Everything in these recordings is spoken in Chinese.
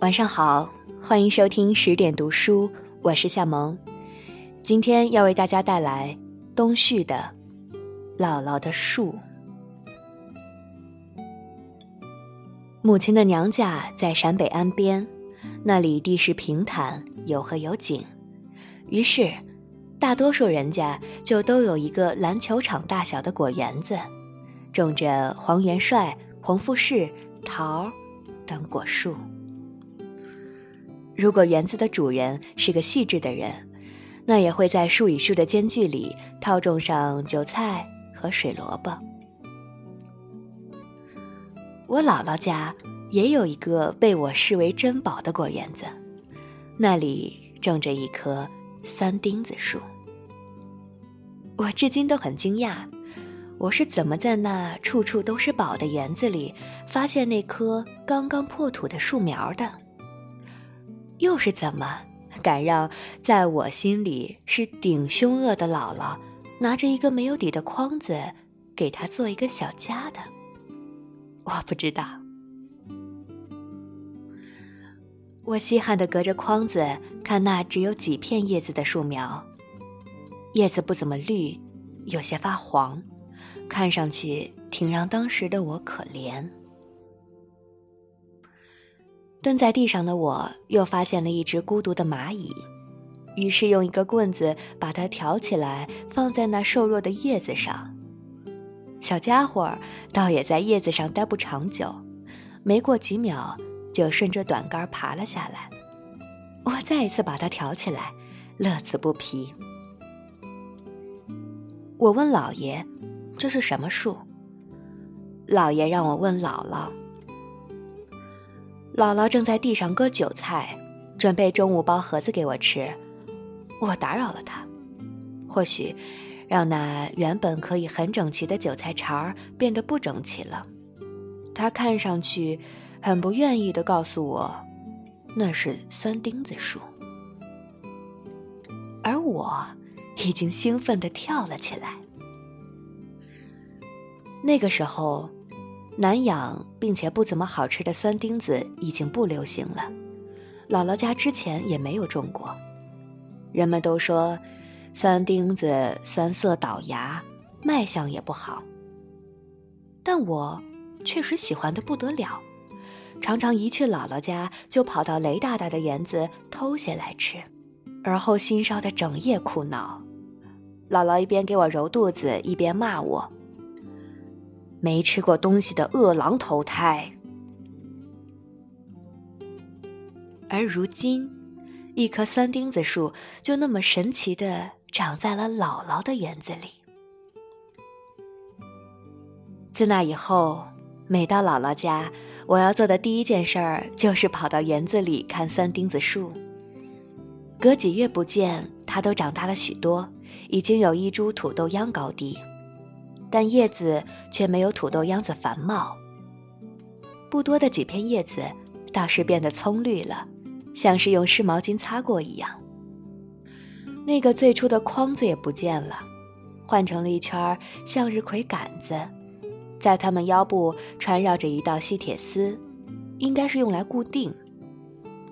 晚上好，欢迎收听十点读书，我是夏萌。今天要为大家带来东旭的《姥姥的树》。母亲的娘家在陕北安边，那里地势平坦，有河有井，于是大多数人家就都有一个篮球场大小的果园子，种着黄元帅、红富士、桃等果树。如果园子的主人是个细致的人，那也会在树与树的间距里套种上韭菜和水萝卜。我姥姥家也有一个被我视为珍宝的果园子，那里种着一棵三丁子树。我至今都很惊讶，我是怎么在那处处都是宝的园子里发现那棵刚刚破土的树苗的？又是怎么敢让在我心里是顶凶恶的姥姥拿着一个没有底的筐子给他做一个小家的？我不知道。我稀罕的隔着筐子看那只有几片叶子的树苗，叶子不怎么绿，有些发黄，看上去挺让当时的我可怜。蹲在地上的我又发现了一只孤独的蚂蚁，于是用一个棍子把它挑起来，放在那瘦弱的叶子上。小家伙倒也在叶子上待不长久，没过几秒就顺着短杆爬了下来。我再一次把它挑起来，乐此不疲。我问老爷：“这是什么树？”老爷让我问姥姥。姥姥正在地上割韭菜，准备中午包盒子给我吃。我打扰了她，或许让那原本可以很整齐的韭菜茬儿变得不整齐了。她看上去很不愿意地告诉我，那是酸钉子树。而我已经兴奋地跳了起来。那个时候。难养并且不怎么好吃的酸丁子已经不流行了，姥姥家之前也没有种过。人们都说，酸丁子酸涩倒牙，卖相也不好。但我确实喜欢的不得了，常常一去姥姥家就跑到雷大大的园子偷些来吃，而后心烧的整夜哭闹。姥姥一边给我揉肚子，一边骂我。没吃过东西的饿狼投胎，而如今，一棵三钉子树就那么神奇的长在了姥姥的园子里。自那以后，每到姥姥家，我要做的第一件事儿就是跑到园子里看三钉子树。隔几月不见，它都长大了许多，已经有一株土豆秧高低。但叶子却没有土豆秧子繁茂，不多的几片叶子倒是变得葱绿了，像是用湿毛巾擦过一样。那个最初的筐子也不见了，换成了一圈向日葵杆子，在它们腰部穿绕着一道细铁丝，应该是用来固定。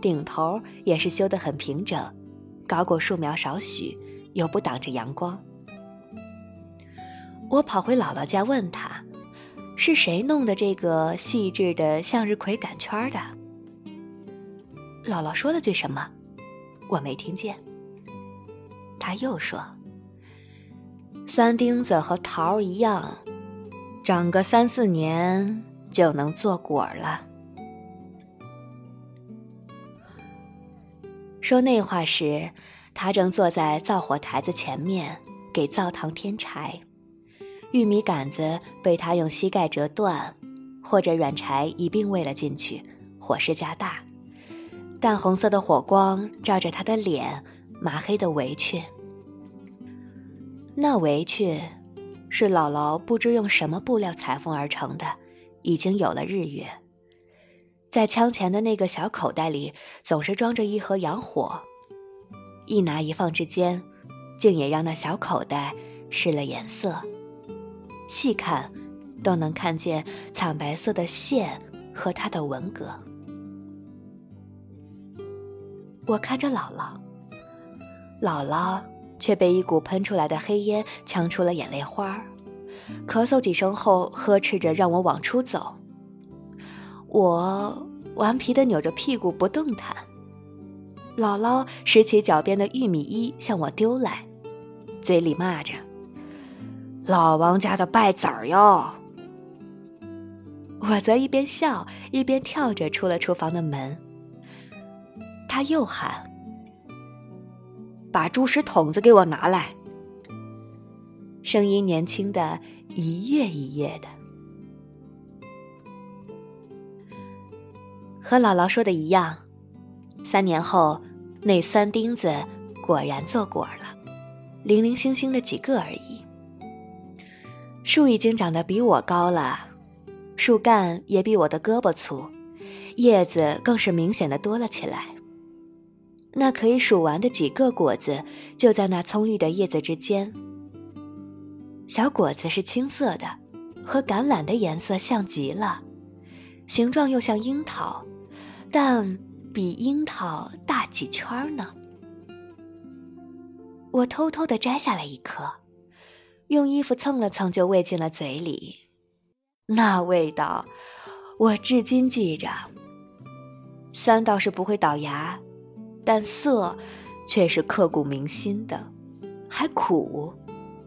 顶头也是修得很平整，高过树苗少许，又不挡着阳光。我跑回姥姥家，问她：“是谁弄的这个细致的向日葵杆圈的？”姥姥说了句什么，我没听见。她又说：“酸钉子和桃一样，长个三四年就能做果了。”说那话时，他正坐在灶火台子前面给灶堂添柴。玉米杆子被他用膝盖折断，或者软柴一并喂了进去，火势加大。淡红色的火光照着他的脸，麻黑的围裙。那围裙是姥姥不知用什么布料裁缝而成的，已经有了日月。在枪前的那个小口袋里，总是装着一盒洋火，一拿一放之间，竟也让那小口袋失了颜色。细看，都能看见惨白色的线和它的纹格。我看着姥姥，姥姥却被一股喷出来的黑烟呛出了眼泪花儿，咳嗽几声后呵斥着让我往出走。我顽皮的扭着屁股不动弹。姥姥拾起脚边的玉米衣向我丢来，嘴里骂着：“老王家的败子儿哟！”我则一边笑一边跳着出了厨房的门。他又喊：“把猪食桶子给我拿来！”声音年轻的一跃一跃的，和姥姥说的一样。三年后，那三钉子果然做果了，零零星星的几个而已。树已经长得比我高了，树干也比我的胳膊粗，叶子更是明显的多了起来。那可以数完的几个果子，就在那葱绿的叶子之间。小果子是青色的，和橄榄的颜色像极了，形状又像樱桃，但比樱桃大几圈呢。我偷偷的摘下来一颗，用衣服蹭了蹭，就喂进了嘴里。那味道，我至今记着。酸倒是不会倒牙。但涩，却是刻骨铭心的，还苦，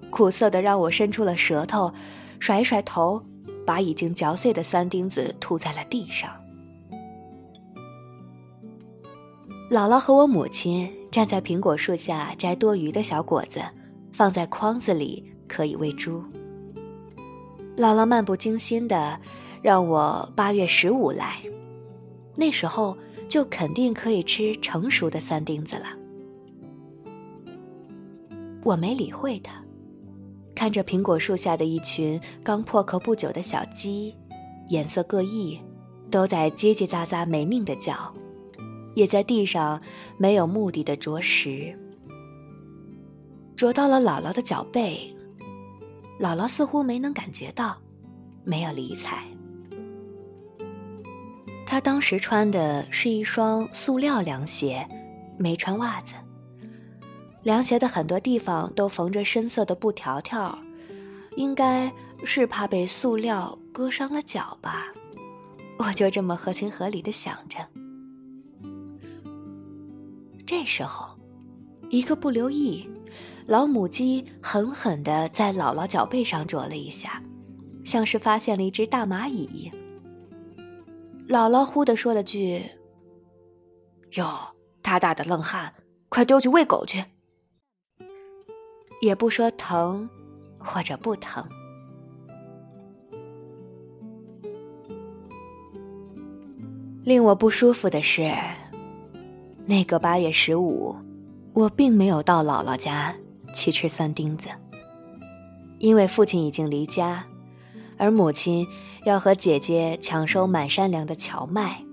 苦涩的让我伸出了舌头，甩一甩头，把已经嚼碎的三钉子吐在了地上。姥姥和我母亲站在苹果树下摘多余的小果子，放在筐子里可以喂猪。姥姥漫不经心的让我八月十五来，那时候。就肯定可以吃成熟的三钉子了。我没理会他，看着苹果树下的一群刚破壳不久的小鸡，颜色各异，都在叽叽喳喳没命的叫，也在地上没有目的的啄食。啄到了姥姥的脚背，姥姥似乎没能感觉到，没有理睬。她当时穿的是一双塑料凉鞋，没穿袜子。凉鞋的很多地方都缝着深色的布条条，应该是怕被塑料割伤了脚吧。我就这么合情合理的想着。这时候，一个不留意，老母鸡狠狠地在姥姥脚背上啄了一下，像是发现了一只大蚂蚁。姥姥忽地说了句：“哟，大大的愣汉，快丢去喂狗去。”也不说疼，或者不疼。令我不舒服的是，那个八月十五，我并没有到姥姥家去吃三钉子，因为父亲已经离家。而母亲要和姐姐抢收满山粮的荞麦，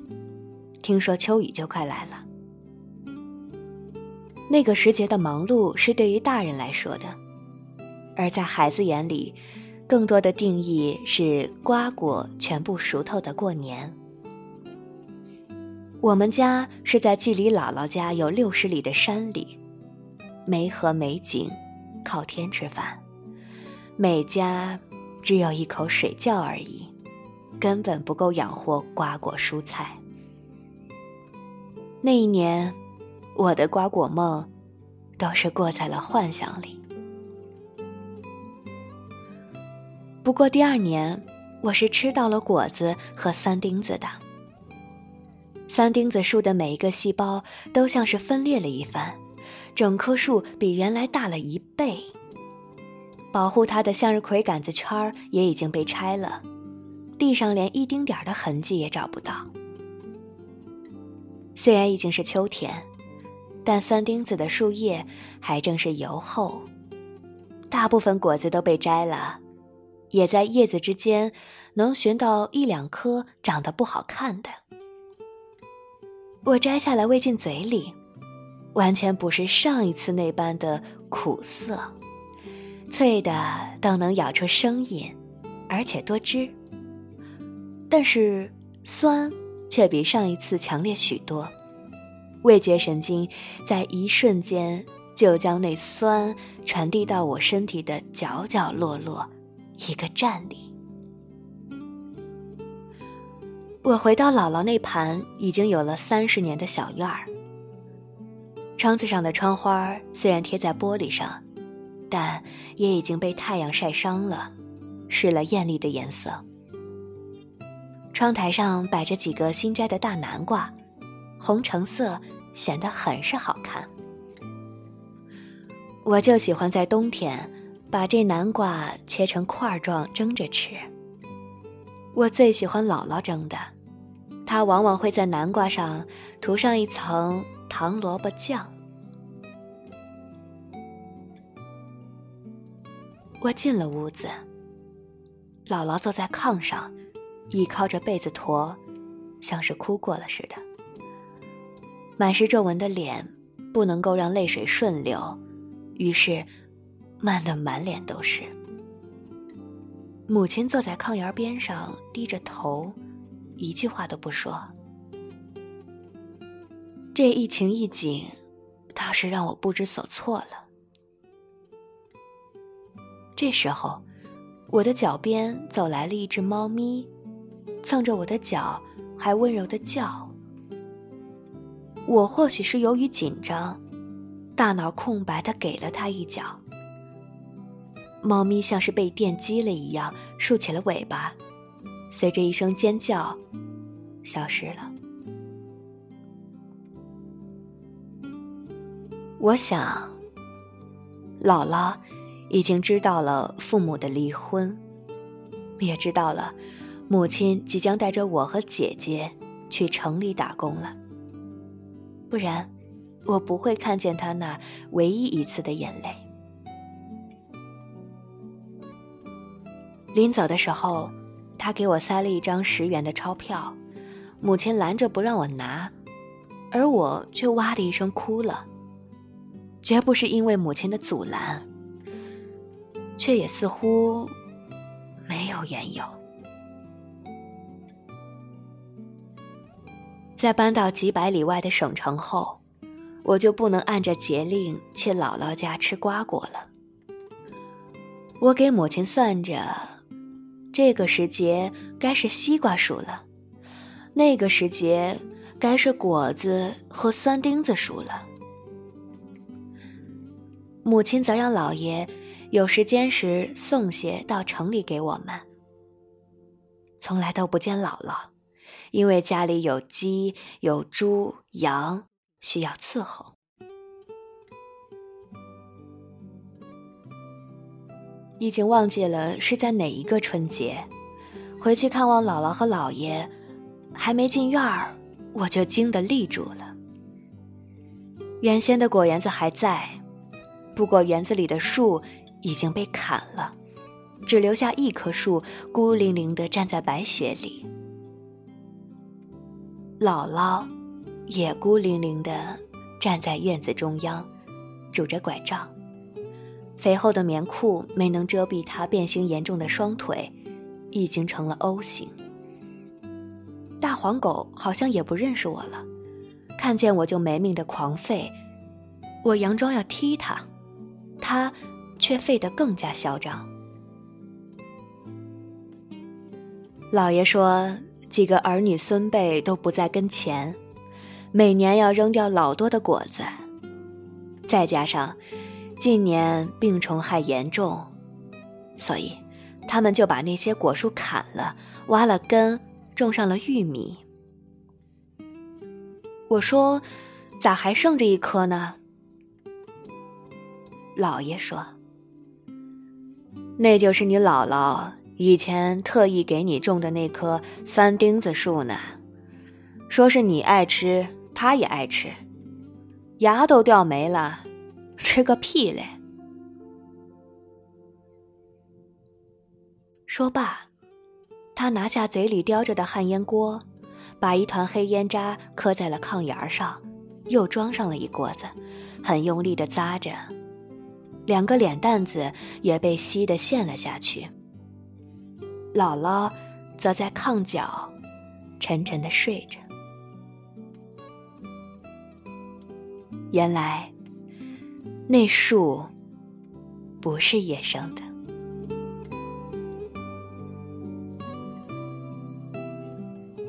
听说秋雨就快来了。那个时节的忙碌是对于大人来说的，而在孩子眼里，更多的定义是瓜果全部熟透的过年。我们家是在距离姥姥家有六十里的山里，没河没井，靠天吃饭，每家。只有一口水窖而已，根本不够养活瓜果蔬菜。那一年，我的瓜果梦都是过在了幻想里。不过第二年，我是吃到了果子和三钉子的。三钉子树的每一个细胞都像是分裂了一番，整棵树比原来大了一倍。保护它的向日葵杆子圈儿也已经被拆了，地上连一丁点儿的痕迹也找不到。虽然已经是秋天，但三钉子的树叶还正是油厚，大部分果子都被摘了，也在叶子之间能寻到一两颗长得不好看的。我摘下来喂进嘴里，完全不是上一次那般的苦涩。脆的都能咬出声音，而且多汁。但是酸却比上一次强烈许多。味觉神经在一瞬间就将那酸传递到我身体的角角落落，一个站立。我回到姥姥那盘已经有了三十年的小院儿，窗子上的窗花虽然贴在玻璃上，但也已经被太阳晒伤了，失了艳丽的颜色。窗台上摆着几个新摘的大南瓜，红橙色，显得很是好看。我就喜欢在冬天把这南瓜切成块状蒸着吃。我最喜欢姥姥蒸的，她往往会在南瓜上涂上一层糖萝卜酱。我进了屋子，姥姥坐在炕上。倚靠着被子驼，像是哭过了似的。满是皱纹的脸不能够让泪水顺流，于是漫得满脸都是。母亲坐在炕沿边上，低着头，一句话都不说。这一情一景，倒是让我不知所措了。这时候，我的脚边走来了一只猫咪。蹭着我的脚，还温柔的叫。我或许是由于紧张，大脑空白的给了它一脚。猫咪像是被电击了一样，竖起了尾巴，随着一声尖叫，消失了。我想，姥姥已经知道了父母的离婚，也知道了。母亲即将带着我和姐姐去城里打工了，不然我不会看见她那唯一一次的眼泪。临走的时候，他给我塞了一张十元的钞票，母亲拦着不让我拿，而我却哇的一声哭了，绝不是因为母亲的阻拦，却也似乎没有缘由。在搬到几百里外的省城后，我就不能按着节令去姥姥家吃瓜果了。我给母亲算着，这个时节该是西瓜熟了，那个时节该是果子和酸钉子熟了。母亲则让老爷有时间时送些到城里给我们，从来都不见姥姥。因为家里有鸡、有猪、羊，需要伺候。已经忘记了是在哪一个春节，回去看望姥姥和姥爷，还没进院儿，我就惊得立住了。原先的果园子还在，不过园子里的树已经被砍了，只留下一棵树孤零零的站在白雪里。姥姥也孤零零地站在院子中央，拄着拐杖，肥厚的棉裤没能遮蔽她变形严重的双腿，已经成了 O 型。大黄狗好像也不认识我了，看见我就没命的狂吠，我佯装要踢它，他却废得更加嚣张。老爷说。几个儿女孙辈都不在跟前，每年要扔掉老多的果子，再加上近年病虫害严重，所以他们就把那些果树砍了，挖了根，种上了玉米。我说：“咋还剩着一棵呢？”老爷说：“那就是你姥姥。”以前特意给你种的那棵酸钉子树呢，说是你爱吃，他也爱吃，牙都掉没了，吃个屁嘞！说罢，他拿下嘴里叼着的旱烟锅，把一团黑烟渣磕在了炕沿上，又装上了一锅子，很用力的咂着，两个脸蛋子也被吸得陷了下去。姥姥则在炕角沉沉的睡着。原来那树不是野生的。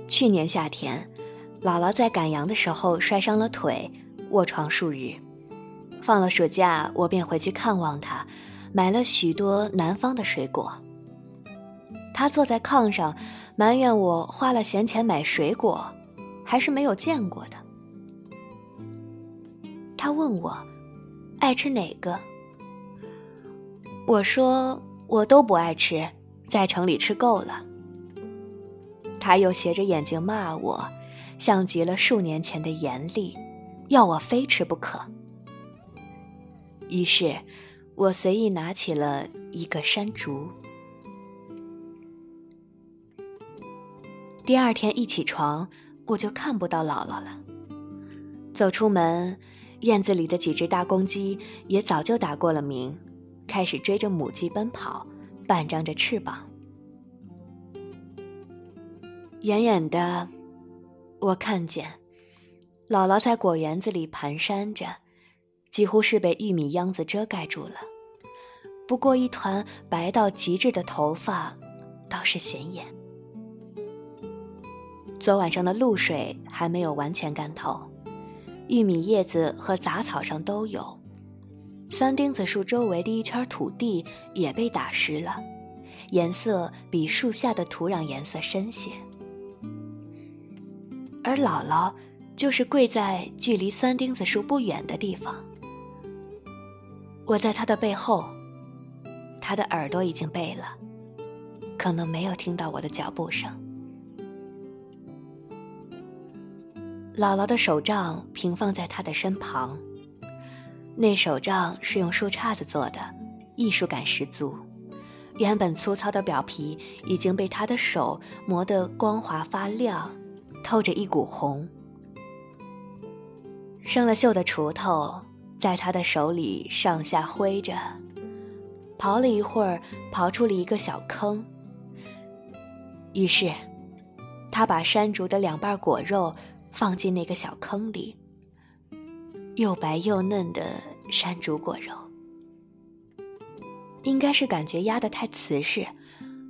去年夏天，姥姥在赶羊的时候摔伤了腿，卧床数日。放了暑假，我便回去看望他，买了许多南方的水果。他坐在炕上，埋怨我花了闲钱买水果，还是没有见过的。他问我，爱吃哪个？我说我都不爱吃，在城里吃够了。他又斜着眼睛骂我，像极了数年前的严厉，要我非吃不可。于是，我随意拿起了一个山竹。第二天一起床，我就看不到姥姥了。走出门，院子里的几只大公鸡也早就打过了鸣，开始追着母鸡奔跑，半张着翅膀。远远的，我看见姥姥在果园子里蹒跚着，几乎是被玉米秧子遮盖住了。不过一团白到极致的头发，倒是显眼。昨晚上的露水还没有完全干透，玉米叶子和杂草上都有。三钉子树周围的一圈土地也被打湿了，颜色比树下的土壤颜色深些。而姥姥就是跪在距离三钉子树不远的地方，我在他的背后，他的耳朵已经背了，可能没有听到我的脚步声。姥姥的手杖平放在他的身旁，那手杖是用树杈子做的，艺术感十足。原本粗糙的表皮已经被他的手磨得光滑发亮。透着一股红，生了锈的锄头在他的手里上下挥着，刨了一会儿，刨出了一个小坑。于是，他把山竹的两瓣果肉放进那个小坑里，又白又嫩的山竹果肉。应该是感觉压得太瓷实，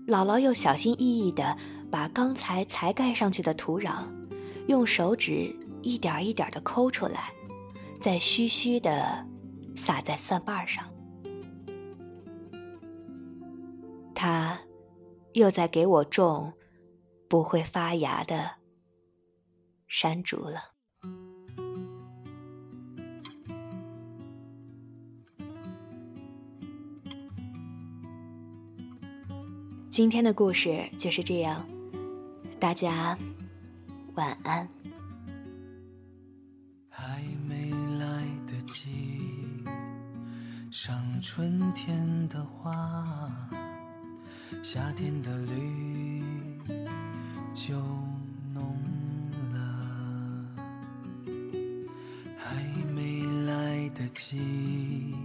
姥姥又小心翼翼的。把刚才才盖上去的土壤，用手指一点一点的抠出来，再嘘嘘的撒在蒜瓣上。他又在给我种不会发芽的山竹了。今天的故事就是这样。大家晚安。上春天的花，夏天的绿就浓了。还没来得及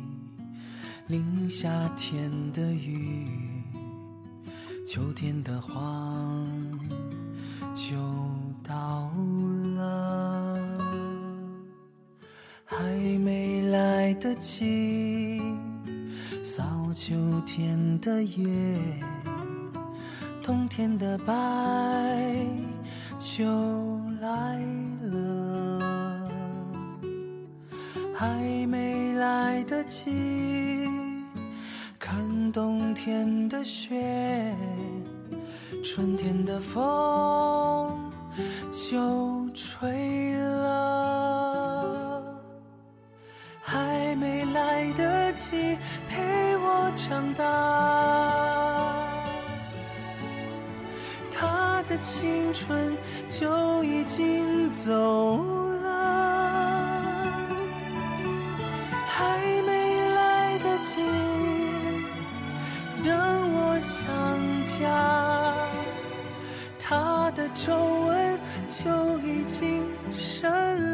淋夏天的雨，秋天的黄。就到了，还没来得及扫秋天的叶，冬天的白就来了，还没来得及看冬天的雪。春天的风就家，他的皱纹就已经深了。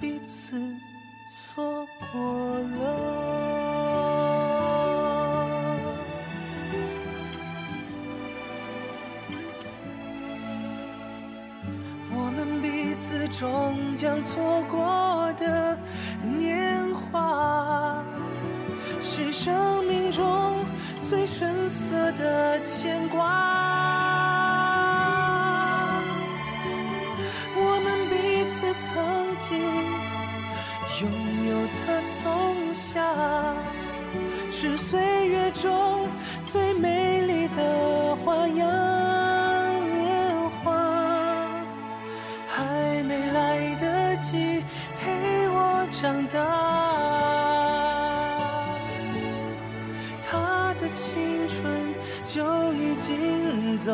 彼此错过了。我们彼此终将错过的年华，是生命中最深色的牵挂。是岁月中最美丽的花样年华。还没来得及陪我长大，他的青春就已经走